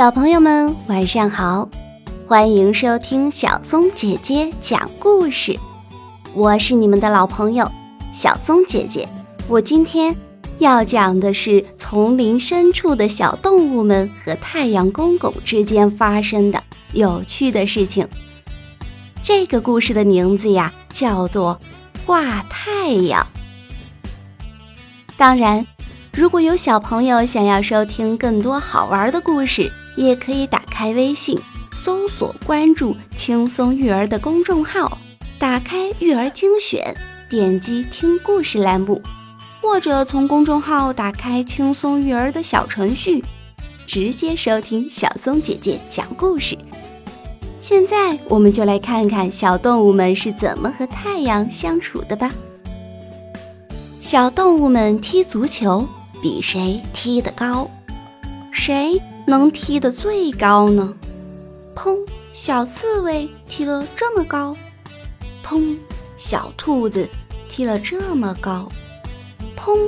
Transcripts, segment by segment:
小朋友们晚上好，欢迎收听小松姐姐讲故事。我是你们的老朋友小松姐姐。我今天要讲的是丛林深处的小动物们和太阳公公之间发生的有趣的事情。这个故事的名字呀，叫做《挂太阳》。当然，如果有小朋友想要收听更多好玩的故事，也可以打开微信，搜索关注“轻松育儿”的公众号，打开育儿精选，点击听故事栏目，或者从公众号打开“轻松育儿”的小程序，直接收听小松姐姐讲故事。现在，我们就来看看小动物们是怎么和太阳相处的吧。小动物们踢足球，比谁踢得高。谁能踢得最高呢？砰！小刺猬踢了这么高。砰！小兔子踢了这么高。砰！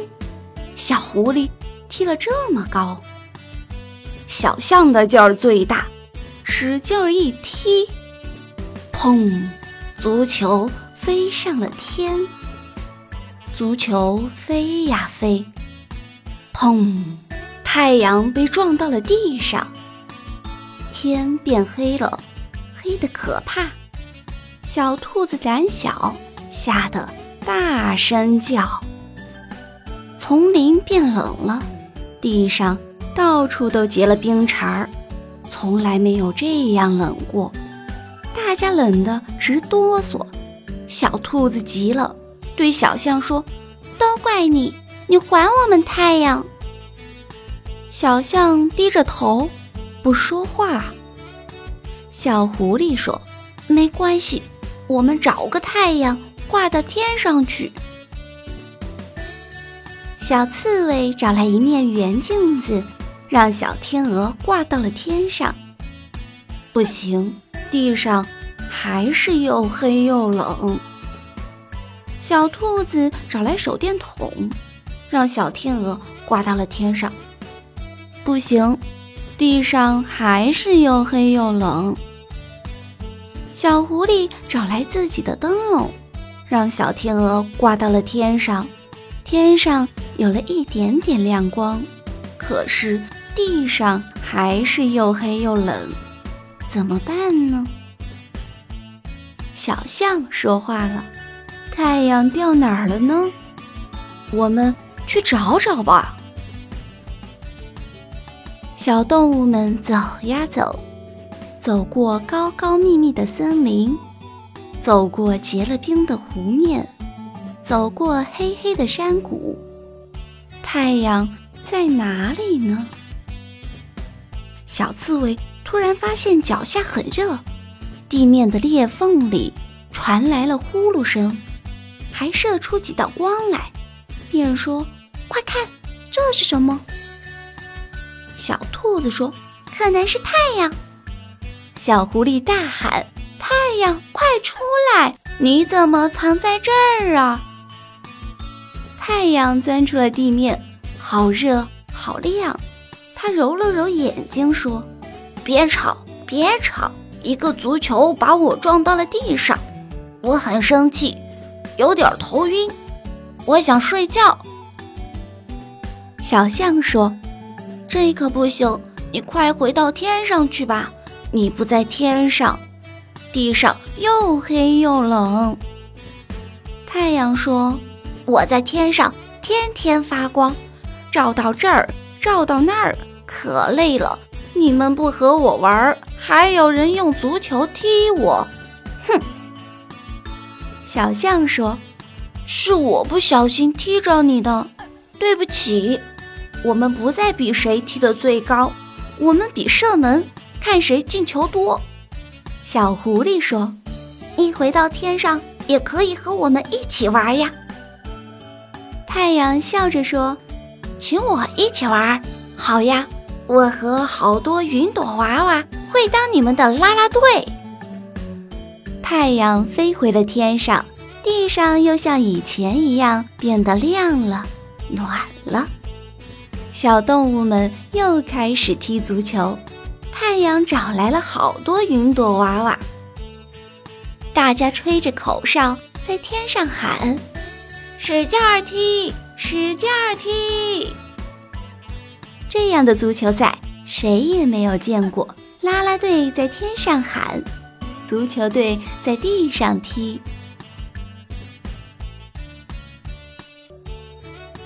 小狐狸踢了这么高。小象的劲儿最大，使劲儿一踢，砰！足球飞上了天。足球飞呀飞，砰！太阳被撞到了地上，天变黑了，黑得可怕。小兔子胆小，吓得大声叫。丛林变冷了，地上到处都结了冰碴儿，从来没有这样冷过，大家冷得直哆嗦。小兔子急了。对小象说：“都怪你，你还我们太阳。”小象低着头，不说话。小狐狸说：“没关系，我们找个太阳挂到天上去。”小刺猬找来一面圆镜子，让小天鹅挂到了天上。不行，地上还是又黑又冷。小兔子找来手电筒，让小天鹅挂到了天上。不行，地上还是又黑又冷。小狐狸找来自己的灯笼，让小天鹅挂到了天上。天上有了一点点亮光，可是地上还是又黑又冷。怎么办呢？小象说话了。太阳掉哪儿了呢？我们去找找吧。小动物们走呀走，走过高高密密的森林，走过结了冰的湖面，走过黑黑的山谷。太阳在哪里呢？小刺猬突然发现脚下很热，地面的裂缝里传来了呼噜声。还射出几道光来，便说：“快看，这是什么？”小兔子说：“可能是太阳。”小狐狸大喊：“太阳，快出来！你怎么藏在这儿啊？”太阳钻出了地面，好热，好亮。他揉了揉眼睛，说：“别吵，别吵！一个足球把我撞到了地上，我很生气。”有点头晕，我想睡觉。小象说：“这可不行，你快回到天上去吧。你不在天上，地上又黑又冷。”太阳说：“我在天上，天天发光，照到这儿，照到那儿，可累了。你们不和我玩，还有人用足球踢我。”哼。小象说：“是我不小心踢着你的，对不起。我们不再比谁踢得最高，我们比射门，看谁进球多。”小狐狸说：“你回到天上，也可以和我们一起玩呀。”太阳笑着说：“请我一起玩，好呀，我和好多云朵娃娃会当你们的啦啦队。”太阳飞回了天上，地上又像以前一样变得亮了、暖了。小动物们又开始踢足球，太阳找来了好多云朵娃娃，大家吹着口哨在天上喊：“使劲儿踢，使劲儿踢！”这样的足球赛谁也没有见过。啦啦队在天上喊，足球队在地上踢。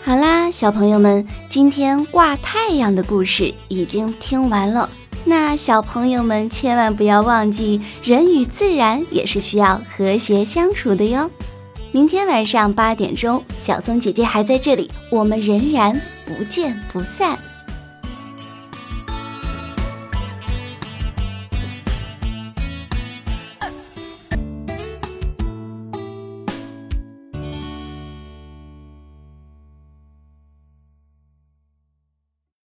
好啦小朋友们，今天挂太阳的故事已经听完了。那小朋友们千万不要忘记，人与自然也是需要和谐相处的哟。明天晚上八点钟，小松姐姐还在这里，我们仍然不见不散。